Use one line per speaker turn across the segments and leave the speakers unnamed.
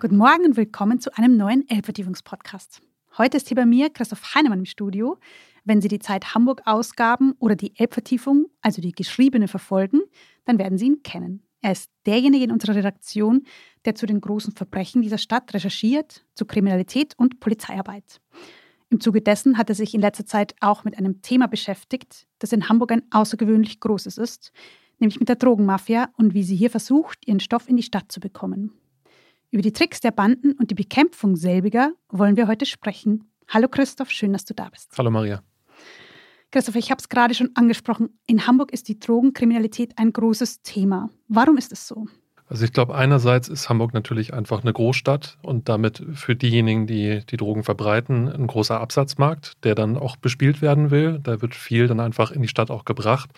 Guten Morgen und willkommen zu einem neuen Elbvertiefungspodcast. Heute ist hier bei mir Christoph Heinemann im Studio. Wenn Sie die Zeit Hamburg-Ausgaben oder die Elbvertiefung, also die geschriebene, verfolgen, dann werden Sie ihn kennen. Er ist derjenige in unserer Redaktion, der zu den großen Verbrechen dieser Stadt recherchiert, zu Kriminalität und Polizeiarbeit. Im Zuge dessen hat er sich in letzter Zeit auch mit einem Thema beschäftigt, das in Hamburg ein außergewöhnlich großes ist, nämlich mit der Drogenmafia und wie sie hier versucht, ihren Stoff in die Stadt zu bekommen. Über die Tricks der Banden und die Bekämpfung selbiger wollen wir heute sprechen. Hallo Christoph, schön, dass du da bist.
Hallo Maria.
Christoph, ich habe es gerade schon angesprochen. In Hamburg ist die Drogenkriminalität ein großes Thema. Warum ist es so?
Also ich glaube, einerseits ist Hamburg natürlich einfach eine Großstadt und damit für diejenigen, die die Drogen verbreiten, ein großer Absatzmarkt, der dann auch bespielt werden will. Da wird viel dann einfach in die Stadt auch gebracht.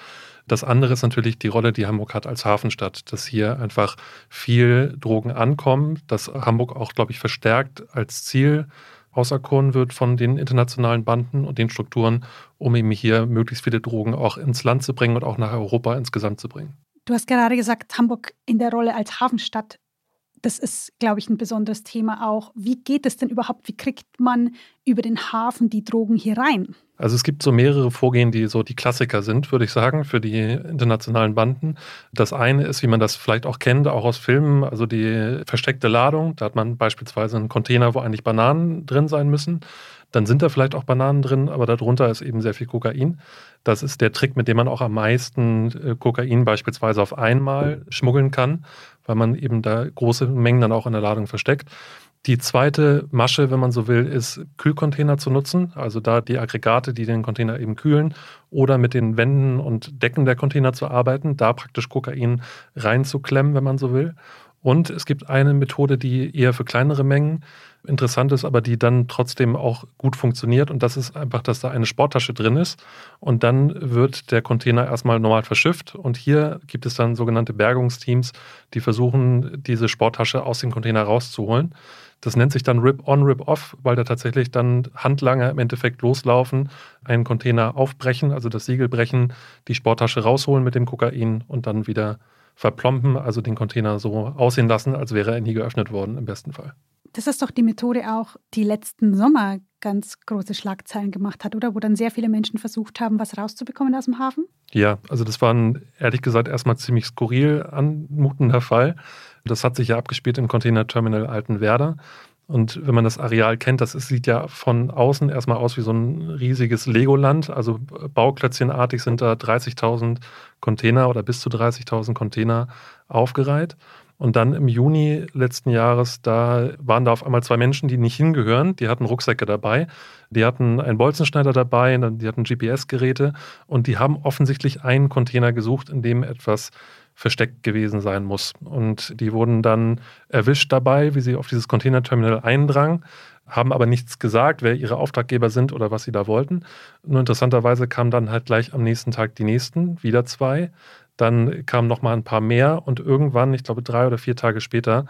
Das andere ist natürlich die Rolle, die Hamburg hat als Hafenstadt, dass hier einfach viel Drogen ankommen, dass Hamburg auch, glaube ich, verstärkt als Ziel auserkoren wird von den internationalen Banden und den Strukturen, um eben hier möglichst viele Drogen auch ins Land zu bringen und auch nach Europa insgesamt zu bringen.
Du hast gerade gesagt, Hamburg in der Rolle als Hafenstadt das ist, glaube ich, ein besonderes Thema auch. Wie geht es denn überhaupt? Wie kriegt man über den Hafen die Drogen hier rein?
Also es gibt so mehrere Vorgehen, die so die Klassiker sind, würde ich sagen, für die internationalen Banden. Das eine ist, wie man das vielleicht auch kennt, auch aus Filmen, also die versteckte Ladung. Da hat man beispielsweise einen Container, wo eigentlich Bananen drin sein müssen. Dann sind da vielleicht auch Bananen drin, aber darunter ist eben sehr viel Kokain. Das ist der Trick, mit dem man auch am meisten äh, Kokain beispielsweise auf einmal schmuggeln kann, weil man eben da große Mengen dann auch in der Ladung versteckt. Die zweite Masche, wenn man so will, ist Kühlcontainer zu nutzen, also da die Aggregate, die den Container eben kühlen, oder mit den Wänden und Decken der Container zu arbeiten, da praktisch Kokain reinzuklemmen, wenn man so will. Und es gibt eine Methode, die eher für kleinere Mengen interessant ist, aber die dann trotzdem auch gut funktioniert. Und das ist einfach, dass da eine Sporttasche drin ist. Und dann wird der Container erstmal normal verschifft. Und hier gibt es dann sogenannte Bergungsteams, die versuchen, diese Sporttasche aus dem Container rauszuholen. Das nennt sich dann Rip-on, Rip-off, weil da tatsächlich dann Handlanger im Endeffekt loslaufen, einen Container aufbrechen, also das Siegel brechen, die Sporttasche rausholen mit dem Kokain und dann wieder verplompen, also den Container so aussehen lassen, als wäre er nie geöffnet worden, im besten Fall.
Das ist doch die Methode auch, die letzten Sommer ganz große Schlagzeilen gemacht hat, oder? Wo dann sehr viele Menschen versucht haben, was rauszubekommen aus dem Hafen?
Ja, also das war ein, ehrlich gesagt, erstmal ziemlich skurril anmutender Fall. Das hat sich ja abgespielt im Container Terminal Altenwerder. Und wenn man das Areal kennt, das sieht ja von außen erstmal aus wie so ein riesiges Legoland. Also bauklötzchenartig sind da 30.000 Container oder bis zu 30.000 Container aufgereiht. Und dann im Juni letzten Jahres, da waren da auf einmal zwei Menschen, die nicht hingehören. Die hatten Rucksäcke dabei, die hatten einen Bolzenschneider dabei, die hatten GPS-Geräte und die haben offensichtlich einen Container gesucht, in dem etwas versteckt gewesen sein muss. Und die wurden dann erwischt dabei, wie sie auf dieses Containerterminal eindrangen, haben aber nichts gesagt, wer ihre Auftraggeber sind oder was sie da wollten. Nur interessanterweise kamen dann halt gleich am nächsten Tag die nächsten, wieder zwei. Dann kamen noch mal ein paar mehr und irgendwann, ich glaube drei oder vier Tage später,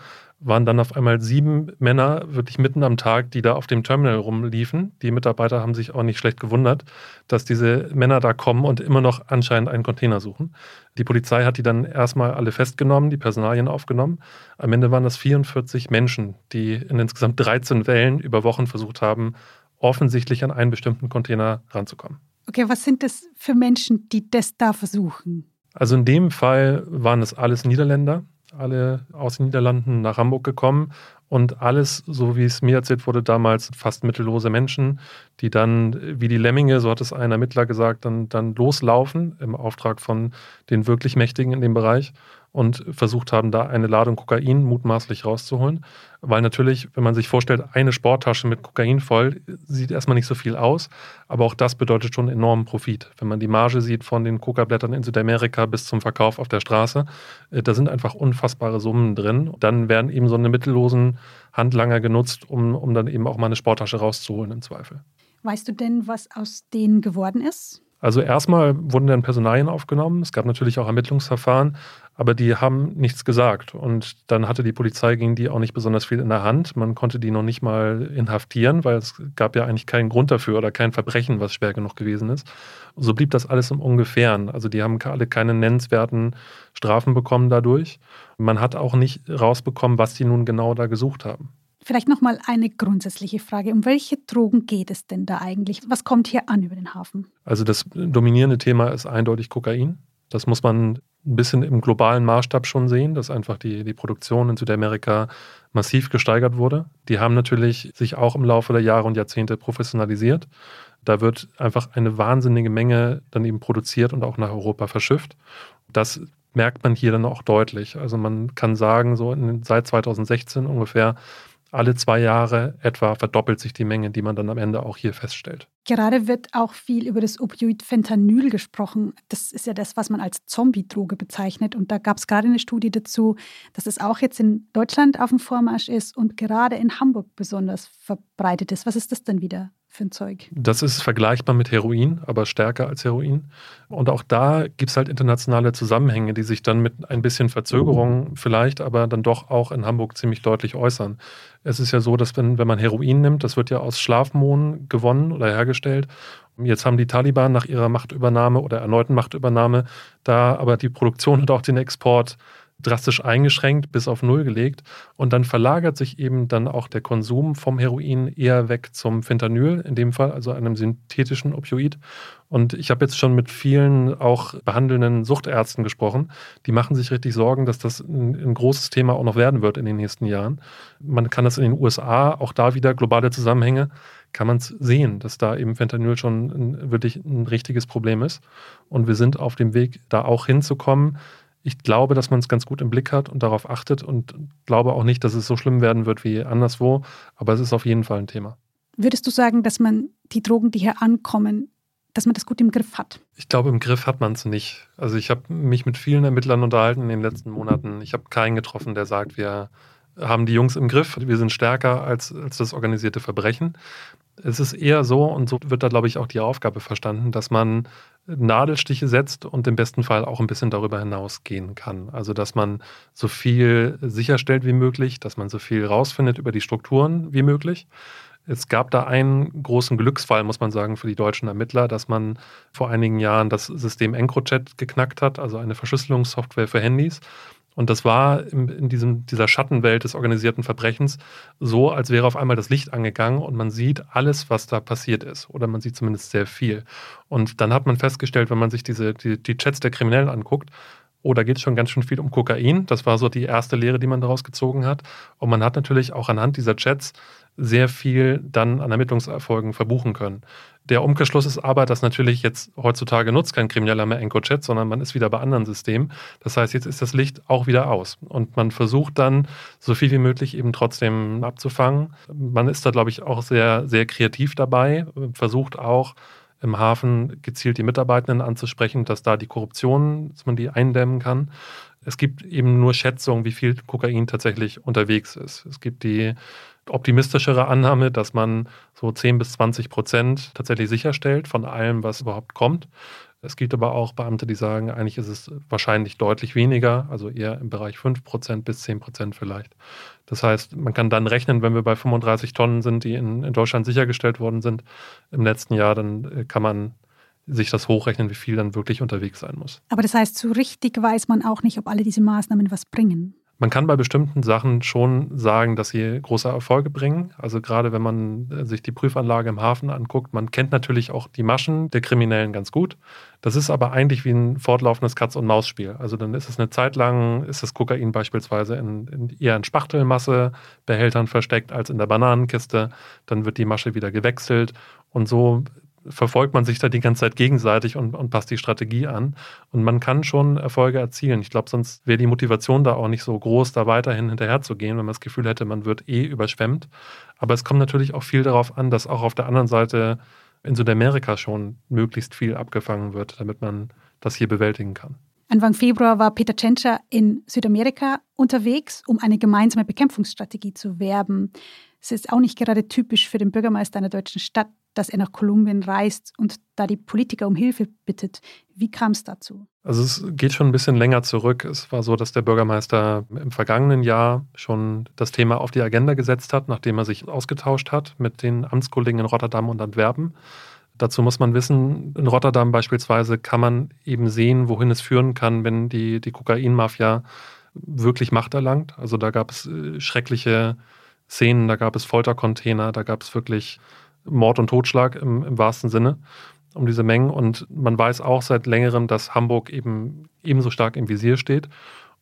waren dann auf einmal sieben Männer wirklich mitten am Tag, die da auf dem Terminal rumliefen. Die Mitarbeiter haben sich auch nicht schlecht gewundert, dass diese Männer da kommen und immer noch anscheinend einen Container suchen. Die Polizei hat die dann erstmal alle festgenommen, die Personalien aufgenommen. Am Ende waren das 44 Menschen, die in insgesamt 13 Wellen über Wochen versucht haben, offensichtlich an einen bestimmten Container ranzukommen.
Okay, was sind das für Menschen, die das da versuchen?
Also in dem Fall waren es alles Niederländer, alle aus den Niederlanden nach Hamburg gekommen und alles, so wie es mir erzählt wurde, damals fast mittellose Menschen, die dann wie die Lemminge, so hat es ein Ermittler gesagt, dann, dann loslaufen im Auftrag von den wirklich Mächtigen in dem Bereich und versucht haben, da eine Ladung Kokain mutmaßlich rauszuholen. Weil natürlich, wenn man sich vorstellt, eine Sporttasche mit Kokain voll, sieht erstmal nicht so viel aus, aber auch das bedeutet schon enormen Profit. Wenn man die Marge sieht von den Coca-Blättern in Südamerika bis zum Verkauf auf der Straße, äh, da sind einfach unfassbare Summen drin. Dann werden eben so eine mittellosen Handlanger genutzt, um, um dann eben auch mal eine Sporttasche rauszuholen im Zweifel.
Weißt du denn, was aus denen geworden ist?
Also erstmal wurden dann Personalien aufgenommen. Es gab natürlich auch Ermittlungsverfahren, aber die haben nichts gesagt. Und dann hatte die Polizei gegen die auch nicht besonders viel in der Hand. Man konnte die noch nicht mal inhaftieren, weil es gab ja eigentlich keinen Grund dafür oder kein Verbrechen, was schwer genug gewesen ist. So blieb das alles im Ungefähren. Also die haben alle keine nennenswerten Strafen bekommen dadurch. Man hat auch nicht rausbekommen, was die nun genau da gesucht haben.
Vielleicht nochmal eine grundsätzliche Frage. Um welche Drogen geht es denn da eigentlich? Was kommt hier an über den Hafen?
Also das dominierende Thema ist eindeutig Kokain. Das muss man ein bisschen im globalen Maßstab schon sehen, dass einfach die, die Produktion in Südamerika massiv gesteigert wurde. Die haben natürlich sich auch im Laufe der Jahre und Jahrzehnte professionalisiert. Da wird einfach eine wahnsinnige Menge dann eben produziert und auch nach Europa verschifft. Das merkt man hier dann auch deutlich. Also man kann sagen, so in, seit 2016 ungefähr alle zwei Jahre etwa verdoppelt sich die Menge, die man dann am Ende auch hier feststellt.
Gerade wird auch viel über das Opioid Fentanyl gesprochen. Das ist ja das, was man als Zombie-Droge bezeichnet. Und da gab es gerade eine Studie dazu, dass es auch jetzt in Deutschland auf dem Vormarsch ist und gerade in Hamburg besonders verbreitet ist. Was ist das denn wieder? Für ein Zeug?
Das ist vergleichbar mit Heroin, aber stärker als Heroin. Und auch da gibt es halt internationale Zusammenhänge, die sich dann mit ein bisschen Verzögerung vielleicht, aber dann doch auch in Hamburg ziemlich deutlich äußern. Es ist ja so, dass wenn, wenn man Heroin nimmt, das wird ja aus Schlafmohn gewonnen oder hergestellt. Jetzt haben die Taliban nach ihrer Machtübernahme oder erneuten Machtübernahme da aber die Produktion und auch den Export drastisch eingeschränkt bis auf Null gelegt. Und dann verlagert sich eben dann auch der Konsum vom Heroin eher weg zum Fentanyl, in dem Fall, also einem synthetischen Opioid. Und ich habe jetzt schon mit vielen auch behandelnden Suchtärzten gesprochen. Die machen sich richtig Sorgen, dass das ein, ein großes Thema auch noch werden wird in den nächsten Jahren. Man kann das in den USA, auch da wieder globale Zusammenhänge, kann man es sehen, dass da eben Fentanyl schon ein, wirklich ein richtiges Problem ist. Und wir sind auf dem Weg, da auch hinzukommen, ich glaube, dass man es ganz gut im Blick hat und darauf achtet und glaube auch nicht, dass es so schlimm werden wird wie anderswo, aber es ist auf jeden Fall ein Thema.
Würdest du sagen, dass man die Drogen, die hier ankommen, dass man das gut im Griff hat?
Ich glaube, im Griff hat man es nicht. Also ich habe mich mit vielen Ermittlern unterhalten in den letzten Monaten. Ich habe keinen getroffen, der sagt, wir haben die Jungs im Griff, wir sind stärker als, als das organisierte Verbrechen. Es ist eher so, und so wird da, glaube ich, auch die Aufgabe verstanden, dass man Nadelstiche setzt und im besten Fall auch ein bisschen darüber hinausgehen kann. Also, dass man so viel sicherstellt wie möglich, dass man so viel rausfindet über die Strukturen wie möglich. Es gab da einen großen Glücksfall, muss man sagen, für die deutschen Ermittler, dass man vor einigen Jahren das System EncroChat geknackt hat, also eine Verschlüsselungssoftware für Handys. Und das war in, diesem, dieser Schattenwelt des organisierten Verbrechens so, als wäre auf einmal das Licht angegangen und man sieht alles, was da passiert ist. Oder man sieht zumindest sehr viel. Und dann hat man festgestellt, wenn man sich diese, die, die Chats der Kriminellen anguckt, oh, da geht es schon ganz schön viel um Kokain. Das war so die erste Lehre, die man daraus gezogen hat. Und man hat natürlich auch anhand dieser Chats sehr viel dann an Ermittlungserfolgen verbuchen können. Der Umkehrschluss ist aber, dass natürlich jetzt heutzutage nutzt kein Krimineller mehr EncroChat, sondern man ist wieder bei anderen Systemen. Das heißt, jetzt ist das Licht auch wieder aus und man versucht dann so viel wie möglich eben trotzdem abzufangen. Man ist da, glaube ich, auch sehr, sehr kreativ dabei, versucht auch im Hafen gezielt die Mitarbeitenden anzusprechen, dass da die Korruption, dass man die eindämmen kann. Es gibt eben nur Schätzungen, wie viel Kokain tatsächlich unterwegs ist. Es gibt die optimistischere Annahme, dass man so 10 bis 20 Prozent tatsächlich sicherstellt von allem, was überhaupt kommt. Es gibt aber auch Beamte, die sagen, eigentlich ist es wahrscheinlich deutlich weniger, also eher im Bereich 5 Prozent bis 10 Prozent vielleicht. Das heißt, man kann dann rechnen, wenn wir bei 35 Tonnen sind, die in, in Deutschland sichergestellt worden sind im letzten Jahr, dann äh, kann man sich das hochrechnen, wie viel dann wirklich unterwegs sein muss.
Aber das heißt, so richtig weiß man auch nicht, ob alle diese Maßnahmen was bringen.
Man kann bei bestimmten Sachen schon sagen, dass sie große Erfolge bringen. Also gerade wenn man äh, sich die Prüfanlage im Hafen anguckt, man kennt natürlich auch die Maschen der Kriminellen ganz gut. Das ist aber eigentlich wie ein fortlaufendes Katz-und-Maus-Spiel. Also dann ist es eine Zeit lang, ist das Kokain beispielsweise in, in eher in Spachtelmassebehältern versteckt als in der Bananenkiste. Dann wird die Masche wieder gewechselt und so verfolgt man sich da die ganze Zeit gegenseitig und, und passt die Strategie an. Und man kann schon Erfolge erzielen. Ich glaube, sonst wäre die Motivation da auch nicht so groß, da weiterhin hinterher zu gehen, wenn man das Gefühl hätte, man wird eh überschwemmt. Aber es kommt natürlich auch viel darauf an, dass auch auf der anderen Seite in Südamerika schon möglichst viel abgefangen wird, damit man das hier bewältigen kann.
Anfang Februar war Peter Tschentscher in Südamerika unterwegs, um eine gemeinsame Bekämpfungsstrategie zu werben. Es ist auch nicht gerade typisch für den Bürgermeister einer deutschen Stadt, dass er nach Kolumbien reist und da die Politiker um Hilfe bittet. Wie kam es dazu?
Also es geht schon ein bisschen länger zurück. Es war so, dass der Bürgermeister im vergangenen Jahr schon das Thema auf die Agenda gesetzt hat, nachdem er sich ausgetauscht hat mit den Amtskollegen in Rotterdam und Antwerpen. Dazu muss man wissen, in Rotterdam beispielsweise kann man eben sehen, wohin es führen kann, wenn die, die Kokainmafia wirklich Macht erlangt. Also da gab es äh, schreckliche Szenen, da gab es Foltercontainer, da gab es wirklich Mord und Totschlag im, im wahrsten Sinne um diese Mengen. Und man weiß auch seit längerem, dass Hamburg eben ebenso stark im Visier steht.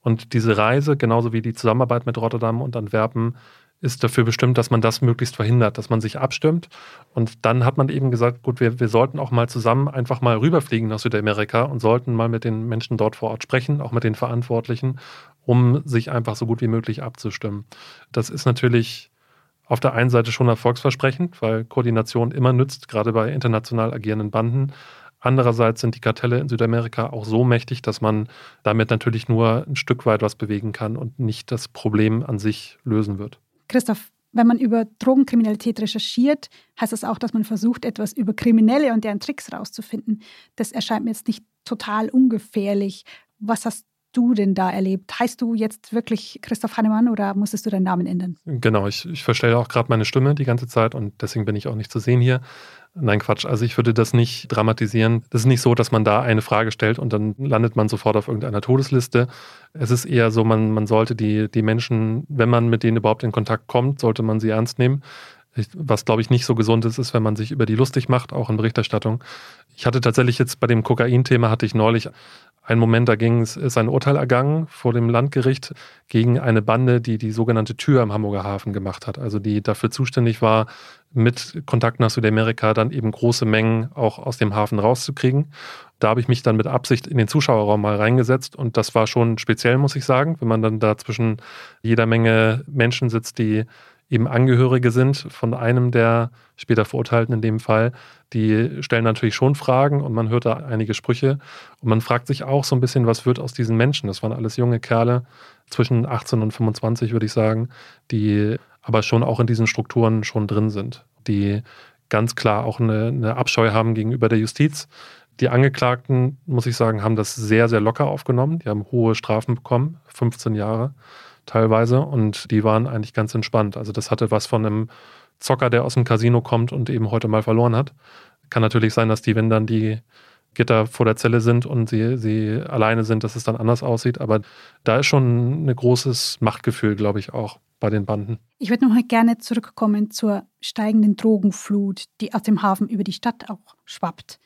Und diese Reise, genauso wie die Zusammenarbeit mit Rotterdam und Antwerpen, ist dafür bestimmt, dass man das möglichst verhindert, dass man sich abstimmt. Und dann hat man eben gesagt, gut, wir, wir sollten auch mal zusammen einfach mal rüberfliegen nach Südamerika und sollten mal mit den Menschen dort vor Ort sprechen, auch mit den Verantwortlichen, um sich einfach so gut wie möglich abzustimmen. Das ist natürlich auf der einen Seite schon erfolgsversprechend, weil Koordination immer nützt, gerade bei international agierenden Banden. Andererseits sind die Kartelle in Südamerika auch so mächtig, dass man damit natürlich nur ein Stück weit was bewegen kann und nicht das Problem an sich lösen wird.
Christoph, wenn man über Drogenkriminalität recherchiert, heißt das auch, dass man versucht, etwas über Kriminelle und deren Tricks rauszufinden. Das erscheint mir jetzt nicht total ungefährlich. Was hast du denn da erlebt? Heißt du jetzt wirklich Christoph Hannemann oder musstest du deinen Namen ändern?
Genau, ich, ich verstelle auch gerade meine Stimme die ganze Zeit und deswegen bin ich auch nicht zu sehen hier. Nein, Quatsch. Also ich würde das nicht dramatisieren. Das ist nicht so, dass man da eine Frage stellt und dann landet man sofort auf irgendeiner Todesliste. Es ist eher so, man, man sollte die, die Menschen, wenn man mit denen überhaupt in Kontakt kommt, sollte man sie ernst nehmen. Was, glaube ich, nicht so gesund ist, ist, wenn man sich über die lustig macht, auch in Berichterstattung. Ich hatte tatsächlich jetzt bei dem Kokain-Thema, hatte ich neulich einen Moment, da ging es, ist ein Urteil ergangen vor dem Landgericht gegen eine Bande, die die sogenannte Tür am Hamburger Hafen gemacht hat. Also die dafür zuständig war, mit Kontakt nach Südamerika dann eben große Mengen auch aus dem Hafen rauszukriegen. Da habe ich mich dann mit Absicht in den Zuschauerraum mal reingesetzt und das war schon speziell, muss ich sagen, wenn man dann da zwischen jeder Menge Menschen sitzt, die eben Angehörige sind von einem der später Verurteilten in dem Fall, die stellen natürlich schon Fragen und man hört da einige Sprüche und man fragt sich auch so ein bisschen, was wird aus diesen Menschen? Das waren alles junge Kerle zwischen 18 und 25, würde ich sagen, die aber schon auch in diesen Strukturen schon drin sind, die ganz klar auch eine, eine Abscheu haben gegenüber der Justiz. Die Angeklagten, muss ich sagen, haben das sehr, sehr locker aufgenommen. Die haben hohe Strafen bekommen, 15 Jahre teilweise. Und die waren eigentlich ganz entspannt. Also das hatte was von einem Zocker, der aus dem Casino kommt und eben heute mal verloren hat. Kann natürlich sein, dass die, wenn dann die Gitter vor der Zelle sind und sie, sie alleine sind, dass es dann anders aussieht. Aber da ist schon ein großes Machtgefühl, glaube ich, auch bei den Banden.
Ich würde noch mal gerne zurückkommen zur steigenden Drogenflut, die aus dem Hafen über die Stadt auch schwappt.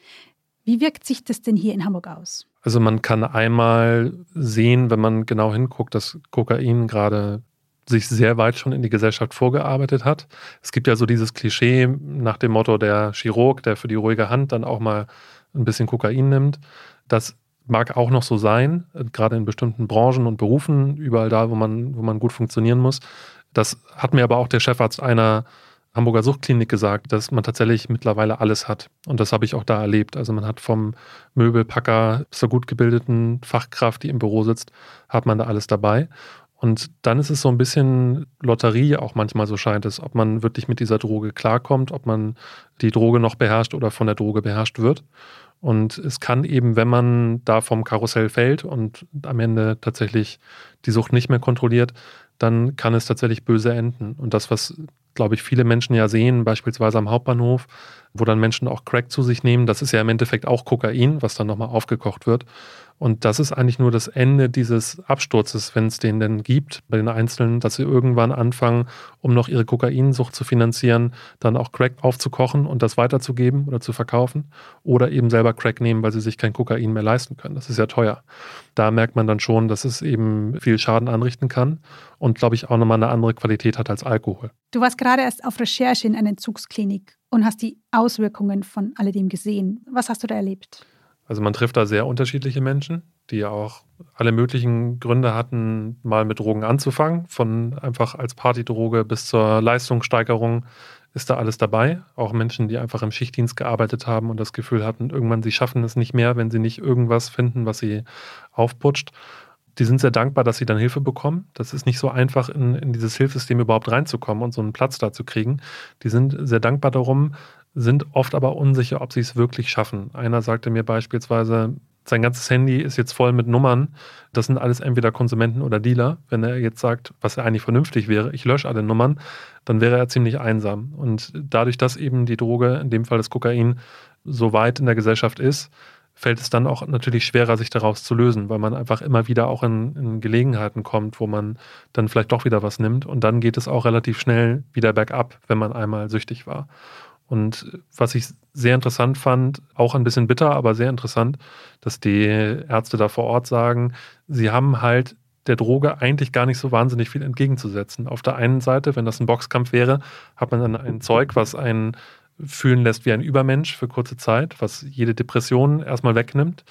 Wie wirkt sich das denn hier in Hamburg aus?
Also man kann einmal sehen, wenn man genau hinguckt, dass Kokain gerade sich sehr weit schon in die Gesellschaft vorgearbeitet hat. Es gibt ja so dieses Klischee nach dem Motto, der Chirurg, der für die ruhige Hand dann auch mal ein bisschen Kokain nimmt. Das mag auch noch so sein, gerade in bestimmten Branchen und Berufen, überall da, wo man, wo man gut funktionieren muss. Das hat mir aber auch der Chefarzt einer Hamburger Suchtklinik gesagt, dass man tatsächlich mittlerweile alles hat. Und das habe ich auch da erlebt. Also man hat vom Möbelpacker zur gut gebildeten Fachkraft, die im Büro sitzt, hat man da alles dabei. Und dann ist es so ein bisschen Lotterie auch manchmal so scheint es, ob man wirklich mit dieser Droge klarkommt, ob man die Droge noch beherrscht oder von der Droge beherrscht wird. Und es kann eben, wenn man da vom Karussell fällt und am Ende tatsächlich die Sucht nicht mehr kontrolliert, dann kann es tatsächlich böse enden. Und das, was, glaube ich, viele Menschen ja sehen, beispielsweise am Hauptbahnhof, wo dann Menschen auch Crack zu sich nehmen, das ist ja im Endeffekt auch Kokain, was dann nochmal aufgekocht wird. Und das ist eigentlich nur das Ende dieses Absturzes, wenn es den denn gibt, bei den Einzelnen, dass sie irgendwann anfangen, um noch ihre Kokainsucht zu finanzieren, dann auch Crack aufzukochen und das weiterzugeben oder zu verkaufen. Oder eben selber Crack nehmen, weil sie sich kein Kokain mehr leisten können. Das ist ja teuer. Da merkt man dann schon, dass es eben viel Schaden anrichten kann und, glaube ich, auch nochmal eine andere Qualität hat als Alkohol.
Du warst gerade erst auf Recherche in einer Entzugsklinik und hast die Auswirkungen von alledem gesehen. Was hast du da erlebt?
Also man trifft da sehr unterschiedliche Menschen, die auch alle möglichen Gründe hatten, mal mit Drogen anzufangen. Von einfach als Partydroge bis zur Leistungssteigerung ist da alles dabei. Auch Menschen, die einfach im Schichtdienst gearbeitet haben und das Gefühl hatten, irgendwann sie schaffen es nicht mehr, wenn sie nicht irgendwas finden, was sie aufputscht. Die sind sehr dankbar, dass sie dann Hilfe bekommen. Das ist nicht so einfach, in, in dieses Hilfssystem überhaupt reinzukommen und so einen Platz da zu kriegen. Die sind sehr dankbar darum, sind oft aber unsicher, ob sie es wirklich schaffen. Einer sagte mir beispielsweise, sein ganzes Handy ist jetzt voll mit Nummern. Das sind alles entweder Konsumenten oder Dealer. Wenn er jetzt sagt, was ja eigentlich vernünftig wäre, ich lösche alle Nummern, dann wäre er ziemlich einsam. Und dadurch, dass eben die Droge, in dem Fall das Kokain, so weit in der Gesellschaft ist, fällt es dann auch natürlich schwerer, sich daraus zu lösen, weil man einfach immer wieder auch in, in, Gelegenheiten kommt, wo man dann vielleicht doch wieder was nimmt. Und dann geht es auch relativ schnell wieder bergab, wenn man einmal süchtig war. Und was ich sehr interessant fand, auch ein bisschen bitter, aber sehr interessant, dass die Ärzte da vor Ort sagen, sie haben halt der Droge eigentlich gar nicht so wahnsinnig viel entgegenzusetzen. Auf der einen Seite, wenn das ein Boxkampf wäre, hat man dann ein Zeug, was einen fühlen lässt wie ein Übermensch für kurze Zeit, was jede Depression erstmal wegnimmt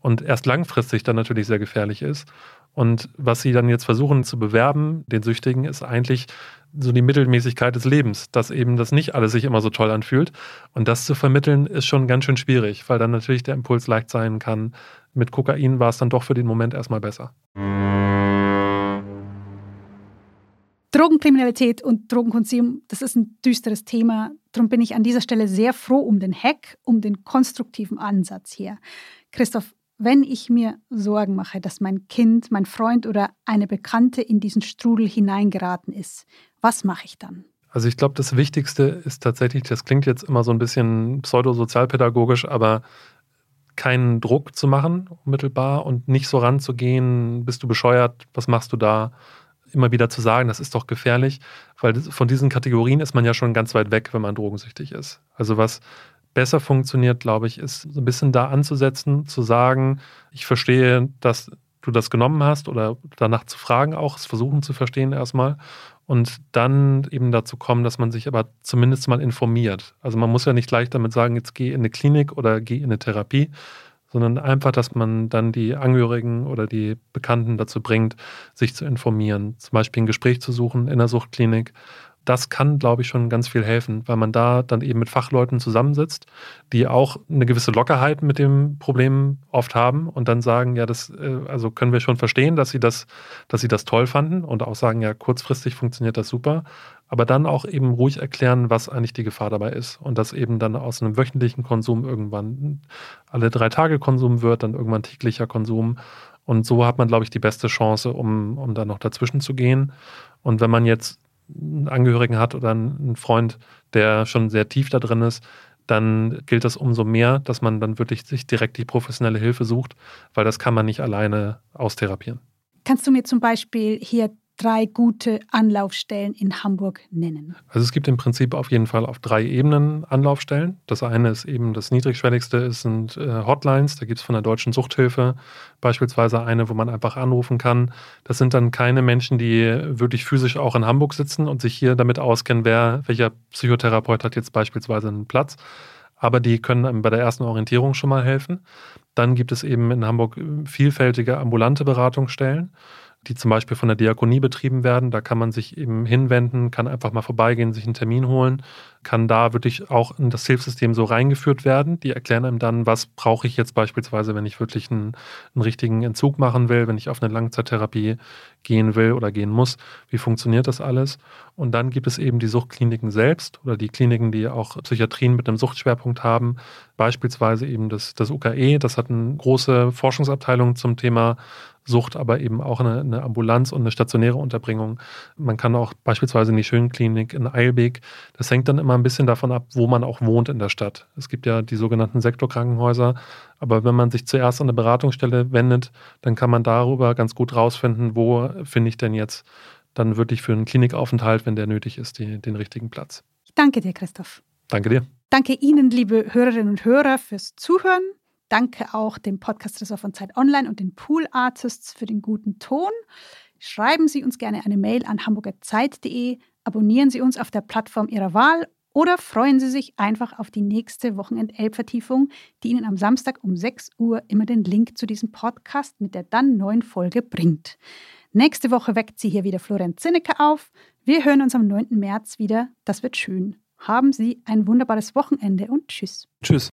und erst langfristig dann natürlich sehr gefährlich ist. Und was sie dann jetzt versuchen zu bewerben, den Süchtigen, ist eigentlich so die Mittelmäßigkeit des Lebens, dass eben das nicht alles sich immer so toll anfühlt. Und das zu vermitteln, ist schon ganz schön schwierig, weil dann natürlich der Impuls leicht sein kann. Mit Kokain war es dann doch für den Moment erstmal besser.
Drogenkriminalität und Drogenkonsum, das ist ein düsteres Thema. Darum bin ich an dieser Stelle sehr froh um den Hack, um den konstruktiven Ansatz hier. Christoph, wenn ich mir Sorgen mache, dass mein Kind, mein Freund oder eine Bekannte in diesen Strudel hineingeraten ist, was mache ich dann?
Also ich glaube, das Wichtigste ist tatsächlich, das klingt jetzt immer so ein bisschen pseudosozialpädagogisch, aber keinen Druck zu machen unmittelbar und nicht so ranzugehen, bist du bescheuert, was machst du da? Immer wieder zu sagen, das ist doch gefährlich, weil von diesen Kategorien ist man ja schon ganz weit weg, wenn man drogensüchtig ist. Also was besser funktioniert, glaube ich, ist so ein bisschen da anzusetzen, zu sagen, ich verstehe, dass du das genommen hast oder danach zu fragen auch, es versuchen zu verstehen erstmal und dann eben dazu kommen, dass man sich aber zumindest mal informiert. Also man muss ja nicht gleich damit sagen, jetzt geh in eine Klinik oder geh in eine Therapie, sondern einfach, dass man dann die Angehörigen oder die Bekannten dazu bringt, sich zu informieren. Zum Beispiel ein Gespräch zu suchen in der Suchtklinik das kann, glaube ich, schon ganz viel helfen, weil man da dann eben mit Fachleuten zusammensitzt, die auch eine gewisse Lockerheit mit dem Problem oft haben und dann sagen, ja, das, äh, also können wir schon verstehen, dass sie das, dass sie das toll fanden und auch sagen, ja, kurzfristig funktioniert das super, aber dann auch eben ruhig erklären, was eigentlich die Gefahr dabei ist und dass eben dann aus einem wöchentlichen Konsum irgendwann alle drei Tage Konsum wird, dann irgendwann täglicher Konsum und so hat man, glaube ich, die beste Chance, um, um da noch dazwischen zu gehen. Und wenn man jetzt einen Angehörigen hat oder einen Freund, der schon sehr tief da drin ist, dann gilt das umso mehr, dass man dann wirklich sich direkt die professionelle Hilfe sucht, weil das kann man nicht alleine austherapieren.
Kannst du mir zum Beispiel hier drei gute Anlaufstellen in Hamburg nennen?
Also es gibt im Prinzip auf jeden Fall auf drei Ebenen Anlaufstellen. Das eine ist eben das niedrigschwelligste, es sind äh, Hotlines, da gibt es von der Deutschen Suchthilfe beispielsweise eine, wo man einfach anrufen kann. Das sind dann keine Menschen, die wirklich physisch auch in Hamburg sitzen und sich hier damit auskennen, wer, welcher Psychotherapeut hat jetzt beispielsweise einen Platz. Aber die können einem bei der ersten Orientierung schon mal helfen. Dann gibt es eben in Hamburg vielfältige ambulante Beratungsstellen die zum Beispiel von der Diakonie betrieben werden. Da kann man sich eben hinwenden, kann einfach mal vorbeigehen, sich einen Termin holen, kann da wirklich auch in das Hilfssystem so reingeführt werden. Die erklären einem dann, was brauche ich jetzt beispielsweise, wenn ich wirklich einen, einen richtigen Entzug machen will, wenn ich auf eine Langzeittherapie gehen will oder gehen muss. Wie funktioniert das alles? Und dann gibt es eben die Suchtkliniken selbst oder die Kliniken, die auch Psychiatrien mit einem Suchtschwerpunkt haben. Beispielsweise eben das, das UKE, das hat eine große Forschungsabteilung zum Thema Sucht, aber eben auch eine, eine, Ambulanz und eine stationäre Unterbringung. Man kann auch beispielsweise in die Schönklinik in Eilbek. Das hängt dann immer ein bisschen davon ab, wo man auch wohnt in der Stadt. Es gibt ja die sogenannten Sektorkrankenhäuser, aber wenn man sich zuerst an eine Beratungsstelle wendet, dann kann man darüber ganz gut rausfinden, wo finde ich denn jetzt dann wirklich für einen Klinikaufenthalt, wenn der nötig ist, die, den richtigen Platz.
Danke dir, Christoph.
Danke dir.
Danke Ihnen, liebe Hörerinnen und Hörer, fürs Zuhören. Danke auch dem Podcast Ressort von Zeit Online und den Pool Artists für den guten Ton. Schreiben Sie uns gerne eine Mail an hamburgerzeit.de, abonnieren Sie uns auf der Plattform Ihrer Wahl oder freuen Sie sich einfach auf die nächste Wochenend-Elb-Vertiefung, die Ihnen am Samstag um 6 Uhr immer den Link zu diesem Podcast mit der dann neuen Folge bringt. Nächste Woche weckt sie hier wieder Florian Zinnecke auf. Wir hören uns am 9. März wieder. Das wird schön. Haben Sie ein wunderbares Wochenende und tschüss.
Tschüss.